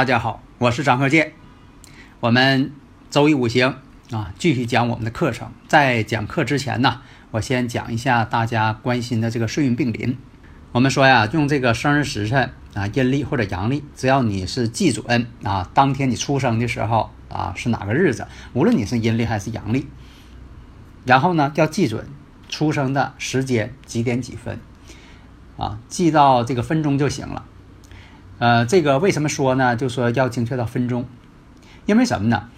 大家好，我是张鹤剑。我们周易五行啊，继续讲我们的课程。在讲课之前呢，我先讲一下大家关心的这个岁运并临。我们说呀，用这个生日时辰啊，阴历或者阳历，只要你是记准啊，当天你出生的时候啊是哪个日子，无论你是阴历还是阳历，然后呢要记准出生的时间几点几分啊，记到这个分钟就行了。呃，这个为什么说呢？就说要精确到分钟，因为什么呢？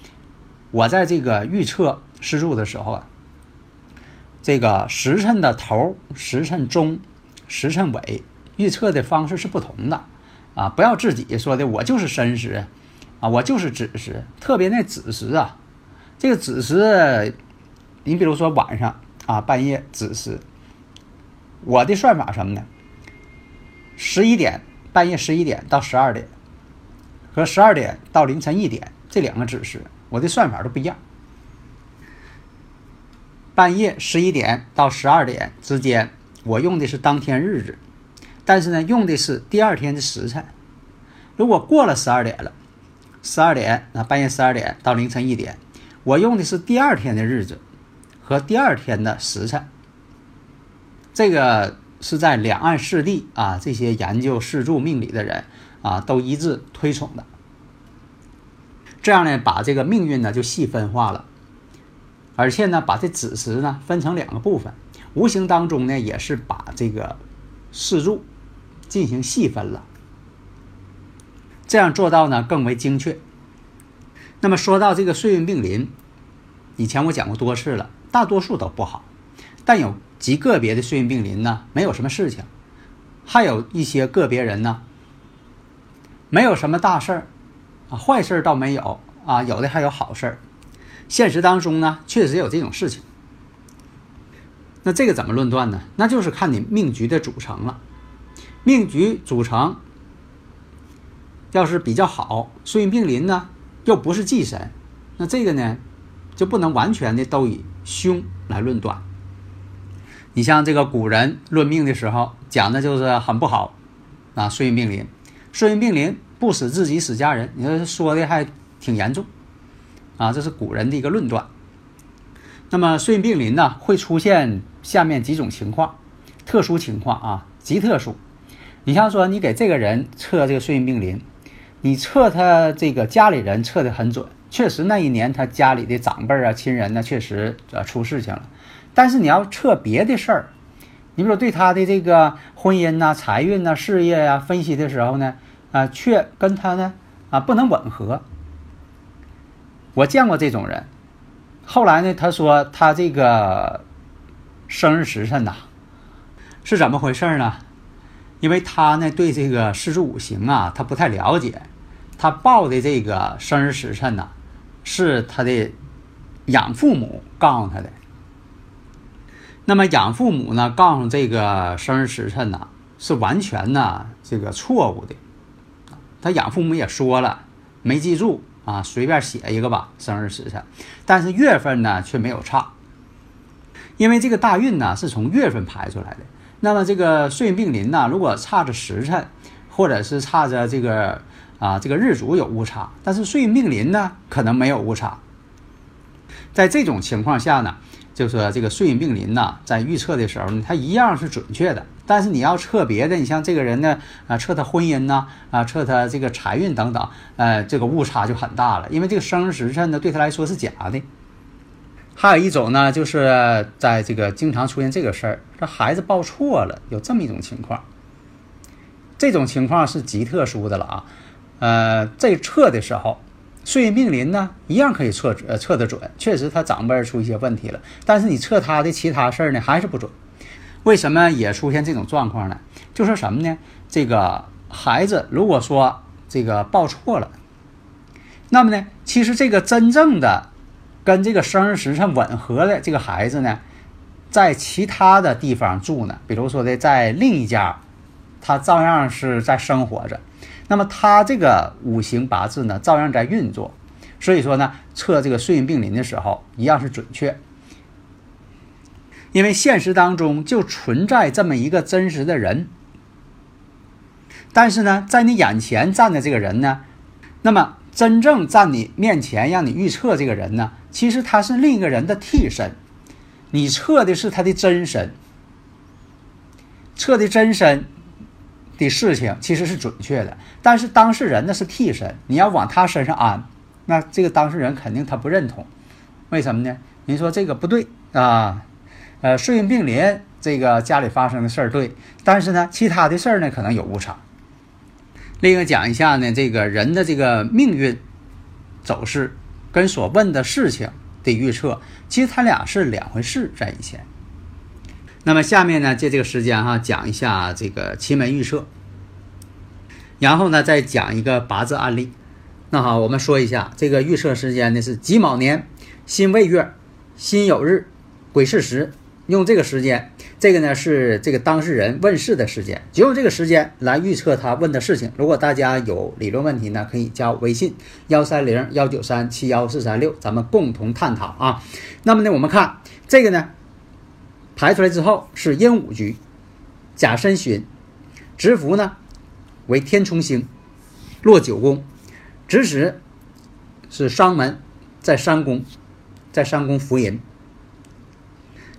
我在这个预测施柱的时候啊，这个时辰的头、时辰中、时辰尾预测的方式是不同的啊！不要自己说的我就是申时啊，我就是子时，特别那子时啊，这个子时，你比如说晚上啊，半夜子时，我的算法什么呢？十一点。半夜十一点到十二点，和十二点到凌晨一点这两个指示，我的算法都不一样。半夜十一点到十二点之间，我用的是当天日子，但是呢，用的是第二天的时辰。如果过了十二点了，十二点啊，半夜十二点到凌晨一点，我用的是第二天的日子和第二天的时辰。这个。是在两岸四地啊，这些研究四柱命理的人啊，都一致推崇的。这样呢，把这个命运呢就细分化了，而且呢，把这子时呢分成两个部分，无形当中呢也是把这个四柱进行细分了，这样做到呢更为精确。那么说到这个岁运并临，以前我讲过多次了，大多数都不好，但有。极个别的岁运病临呢，没有什么事情；还有一些个别人呢，没有什么大事儿，啊，坏事儿倒没有啊，有的还有好事儿。现实当中呢，确实有这种事情。那这个怎么论断呢？那就是看你命局的组成了。命局组成要是比较好，岁运病临呢，又不是忌神，那这个呢，就不能完全的都以凶来论断。你像这个古人论命的时候讲的就是很不好，啊，岁运并临，岁运并临不死自己死家人，你说说的还挺严重，啊，这是古人的一个论断。那么岁运并临呢，会出现下面几种情况，特殊情况啊，极特殊。你像说你给这个人测这个岁运并临，你测他这个家里人测的很准，确实那一年他家里的长辈啊、亲人呢，确实呃出事情了。但是你要测别的事儿，你比如说对他的这个婚姻呐、财运呐、事业呀分析的时候呢，啊，却跟他呢啊不能吻合。我见过这种人，后来呢，他说他这个生日时辰呐是怎么回事呢？因为他呢对这个四柱五行啊他不太了解，他报的这个生日时辰呐是他的养父母告诉他的。那么养父母呢，告诉这个生日时辰呢，是完全呢这个错误的。他养父母也说了，没记住啊，随便写一个吧，生日时辰。但是月份呢却没有差，因为这个大运呢是从月份排出来的。那么这个岁运并临呢，如果差着时辰，或者是差着这个啊这个日主有误差，但是岁运并临呢可能没有误差。在这种情况下呢。就说这个岁运并临呐，在预测的时候呢，它一样是准确的。但是你要测别的，你像这个人呢，啊，测他婚姻呐，啊，测他这个财运等等，呃，这个误差就很大了。因为这个生时辰呢，对他来说是假的。还有一种呢，就是在这个经常出现这个事儿，这孩子报错了，有这么一种情况。这种情况是极特殊的了啊，呃，这测的时候。岁运并临呢，一样可以测呃测得准，确实他长辈出一些问题了，但是你测他的其他事儿呢还是不准。为什么也出现这种状况呢？就说什么呢？这个孩子如果说这个报错了，那么呢，其实这个真正的跟这个生日时辰吻合的这个孩子呢，在其他的地方住呢，比如说的在另一家，他照样是在生活着。那么他这个五行八字呢，照样在运作，所以说呢，测这个岁运并临的时候，一样是准确。因为现实当中就存在这么一个真实的人，但是呢，在你眼前站的这个人呢，那么真正站你面前让你预测这个人呢，其实他是另一个人的替身，你测的是他的真身，测的真身。的事情其实是准确的，但是当事人那是替身，你要往他身上安，那这个当事人肯定他不认同，为什么呢？您说这个不对啊？呃，岁运并临，这个家里发生的事儿对，但是呢，其他的事儿呢可能有误差。另一个讲一下呢，这个人的这个命运走势跟所问的事情的预测，其实他俩是两回事，在以前。那么下面呢，借这个时间哈，讲一下这个奇门预测，然后呢，再讲一个八字案例。那好，我们说一下这个预测时间呢是己卯年辛未月辛酉日癸巳时，用这个时间，这个呢是这个当事人问世的时间，就用这个时间来预测他问的事情。如果大家有理论问题呢，可以加我微信幺三零幺九三七幺四三六，咱们共同探讨啊。那么呢，我们看这个呢。排出来之后是阴五局，甲申旬，值符呢为天冲星，落九宫，值时是商门，在三宫，在三宫福银。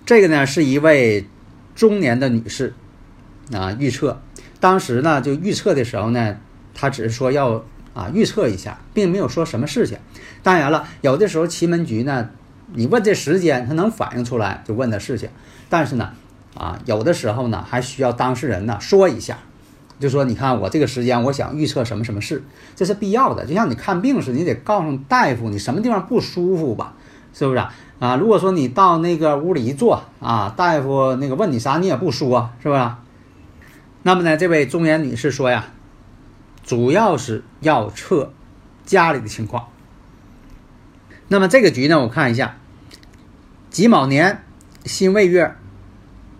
这个呢是一位中年的女士啊，预测当时呢就预测的时候呢，她只是说要啊预测一下，并没有说什么事情。当然了，有的时候奇门局呢。你问这时间，他能反映出来就问的事情，但是呢，啊，有的时候呢还需要当事人呢说一下，就说你看我这个时间，我想预测什么什么事，这是必要的。就像你看病似的，你得告诉大夫你什么地方不舒服吧，是不是啊？啊，如果说你到那个屋里一坐啊，大夫那个问你啥你也不说，是吧？那么呢，这位中年女士说呀，主要是要测家里的情况。那么这个局呢，我看一下，己卯年辛未月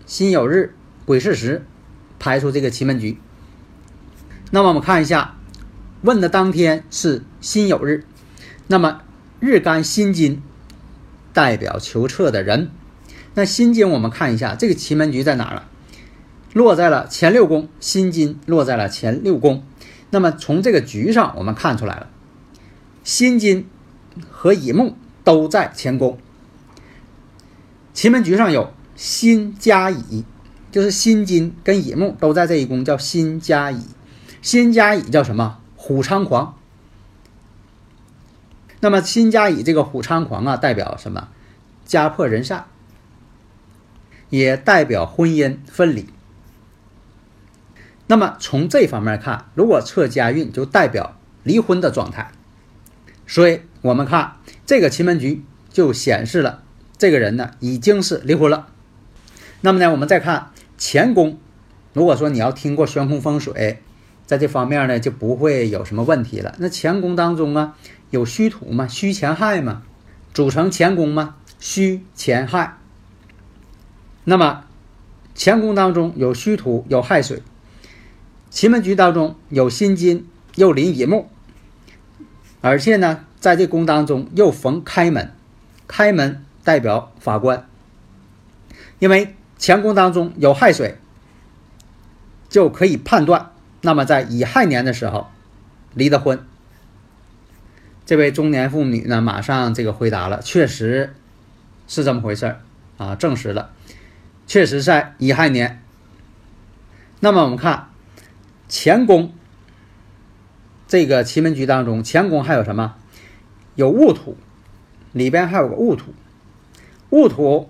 辛酉日癸巳时排出这个奇门局。那么我们看一下，问的当天是辛酉日，那么日干辛金代表求测的人。那辛金我们看一下，这个奇门局在哪儿了？落在了前六宫，辛金落在了前六宫。那么从这个局上我们看出来了，辛金。和乙木都在乾宫，奇门局上有辛加乙，就是辛金跟乙木都在这一宫，叫辛加乙。辛加乙叫什么？虎猖狂。那么辛加乙这个虎猖狂啊，代表什么？家破人散。也代表婚姻分离。那么从这方面看，如果测家运，就代表离婚的状态。所以我们看这个奇门局就显示了这个人呢已经是离婚了。那么呢，我们再看乾宫，如果说你要听过悬空风水，在这方面呢就不会有什么问题了。那乾宫当中啊有戌土嘛，戌乾亥嘛，组成乾宫嘛，戌乾亥。那么乾宫当中有戌土，有亥水。奇门局当中有辛金，又临乙木，而且呢，在这宫当中又逢开门，开门代表法官。因为乾宫当中有亥水，就可以判断，那么在乙亥年的时候离的婚。这位中年妇女呢，马上这个回答了，确实是这么回事啊，证实了，确实在乙亥年。那么我们看。乾宫这个奇门局当中，乾宫还有什么？有戊土，里边还有个戊土。戊土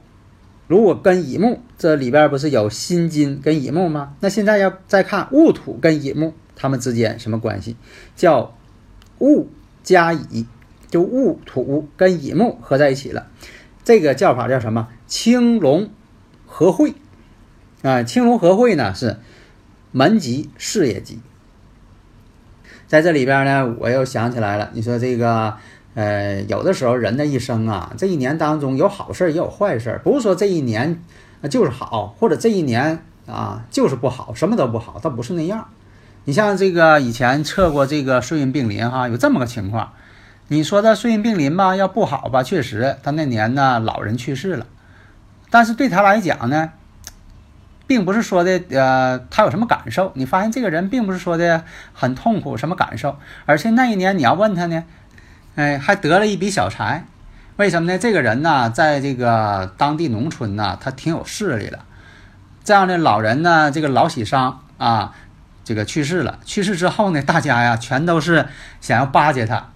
如果跟乙木，这里边不是有辛金跟乙木吗？那现在要再看戊土跟乙木，他们之间什么关系？叫戊加乙，就戊土跟乙木合在一起了。这个叫法叫什么？青龙合会啊！青龙合会呢是。门吉事业吉，在这里边呢，我又想起来了。你说这个，呃，有的时候人的一生啊，这一年当中有好事也有坏事，不是说这一年就是好，或者这一年啊就是不好，什么都不好，倒不是那样。你像这个以前测过这个岁运病临哈，有这么个情况。你说的岁运病临吧，要不好吧，确实他那年呢老人去世了，但是对他来讲呢。并不是说的，呃，他有什么感受？你发现这个人并不是说的很痛苦，什么感受？而且那一年你要问他呢，哎，还得了一笔小财，为什么呢？这个人呢，在这个当地农村呢，他挺有势力的。这样的老人呢，这个老喜丧啊，这个去世了，去世之后呢，大家呀，全都是想要巴结他，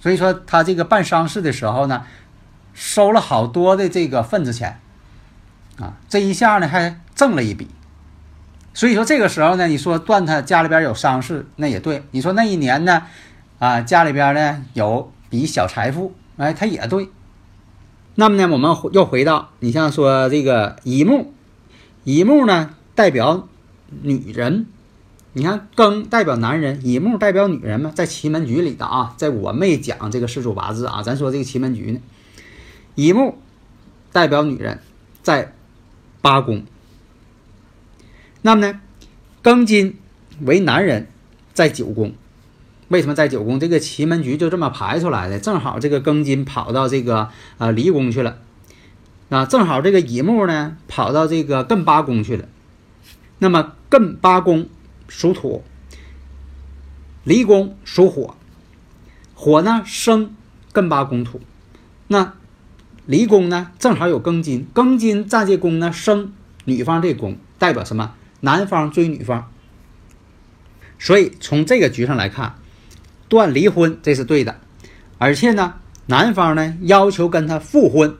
所以说他这个办丧事的时候呢，收了好多的这个份子钱。啊，这一下呢还挣了一笔，所以说这个时候呢，你说断他家里边有丧事，那也对。你说那一年呢，啊家里边呢有笔小财富，哎，他也对。那么呢，我们又回到你像说这个乙木，乙木呢代表女人，你看庚代表男人，乙木代表女人嘛，在奇门局里的啊，在我没讲这个四柱八字啊，咱说这个奇门局呢，乙木代表女人，在。八宫，那么呢，庚金为男人，在九宫。为什么在九宫？这个奇门局就这么排出来的。正好这个庚金跑到这个啊离宫去了，啊，正好这个乙木呢跑到这个艮八宫去了。那么艮八宫属土，离宫属火，火呢生艮八宫土，那。离宫呢，正好有庚金，庚金在这宫呢生女方这宫，代表什么？男方追女方。所以从这个局上来看，断离婚这是对的，而且呢，男方呢要求跟他复婚。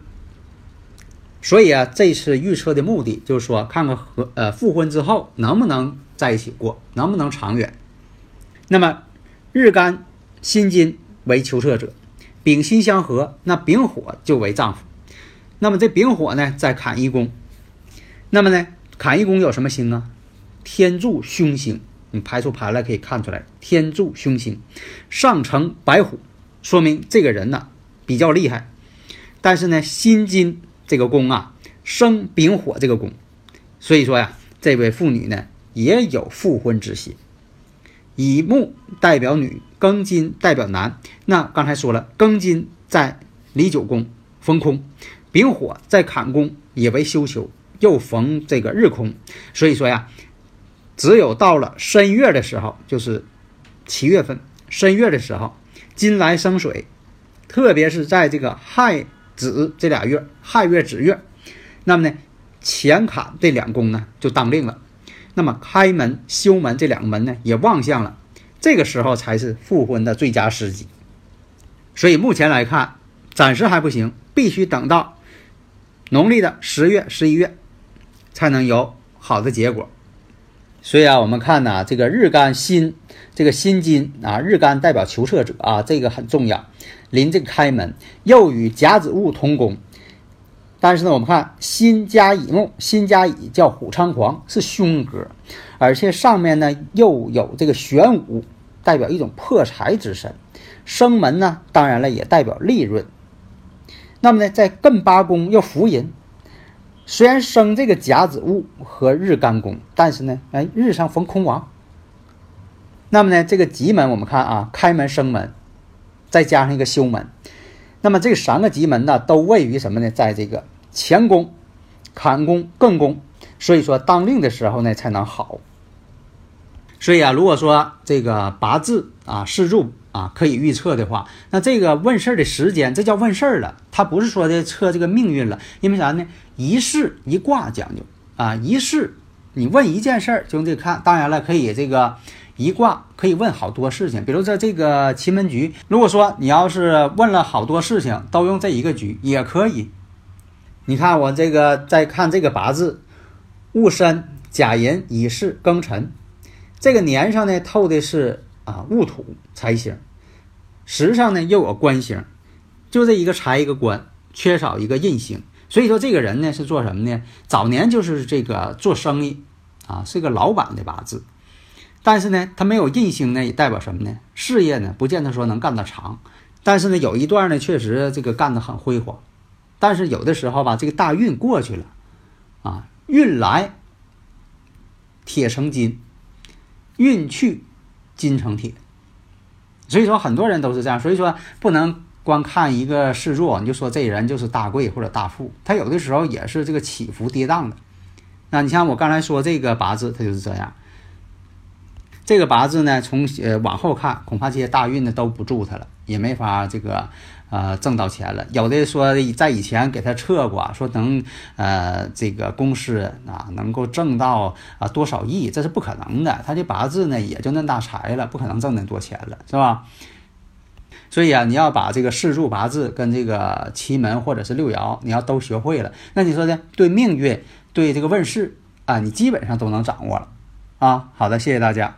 所以啊，这次预测的目的就是说，看看和呃复婚之后能不能在一起过，能不能长远。那么日干辛金为求测者。丙辛相合，那丙火就为丈夫。那么这丙火呢，在坎一宫。那么呢，坎一宫有什么星啊？天柱凶星。你排出盘来可以看出来，天柱凶星上承白虎，说明这个人呢比较厉害。但是呢，辛金这个宫啊，生丙火这个宫，所以说呀，这位妇女呢也有复婚之心。乙木代表女，庚金代表男。那刚才说了，庚金在离九宫逢空，丙火在坎宫也为休囚，又逢这个日空。所以说呀，只有到了申月的时候，就是七月份申月的时候，金来生水，特别是在这个亥子这俩月，亥月子月，那么呢，乾坎这两宫呢就当令了。那么开门、修门这两个门呢，也旺相了，这个时候才是复婚的最佳时机。所以目前来看，暂时还不行，必须等到农历的十月、十一月。才能有好的结果。所以啊，我们看呢，这个日干辛，这个辛金啊，日干代表求测者啊，这个很重要。临这个开门，又与甲子戊同宫。但是呢，我们看辛加乙木，辛加乙叫虎猖狂，是凶格，而且上面呢又有这个玄武，代表一种破财之身。生门呢，当然了也代表利润。那么呢，在艮八宫又福银，虽然生这个甲子戊和日干宫，但是呢，哎，日上逢空亡。那么呢，这个吉门我们看啊，开门生门，再加上一个休门。那么这三个吉门呢，都位于什么呢？在这个乾宫、坎宫、艮宫，所以说当令的时候呢才能好。所以啊，如果说这个八字啊、四柱啊可以预测的话，那这个问事儿的时间，这叫问事儿了。它不是说的测这个命运了，因为啥呢？一事一卦讲究啊，一事你问一件事儿就得看。当然了，可以这个。一卦可以问好多事情，比如说这个奇门局，如果说你要是问了好多事情，都用这一个局也可以。你看我这个再看这个八字，戊申、甲寅、乙巳、庚辰，这个年上呢透的是啊戊土财星，时上呢又有官星，就这一个财一个官，缺少一个印星，所以说这个人呢是做什么呢？早年就是这个做生意啊，是个老板的八字。但是呢，他没有印星呢，也代表什么呢？事业呢，不见得说能干得长。但是呢，有一段呢，确实这个干得很辉煌。但是有的时候吧，这个大运过去了，啊，运来铁成金，运去金成铁。所以说，很多人都是这样。所以说，不能光看一个事座，你就说这人就是大贵或者大富。他有的时候也是这个起伏跌宕的。那你像我刚才说这个八字，他就是这样。这个八字呢，从呃往后看，恐怕这些大运呢都不助他了，也没法这个呃挣到钱了。有的说在以前给他测过，说能呃这个公司啊能够挣到啊多少亿，这是不可能的。他这八字呢也就那大财了，不可能挣那么多钱了，是吧？所以啊，你要把这个四柱八字跟这个奇门或者是六爻，你要都学会了，那你说呢？对命运，对这个问世啊，你基本上都能掌握了啊。好的，谢谢大家。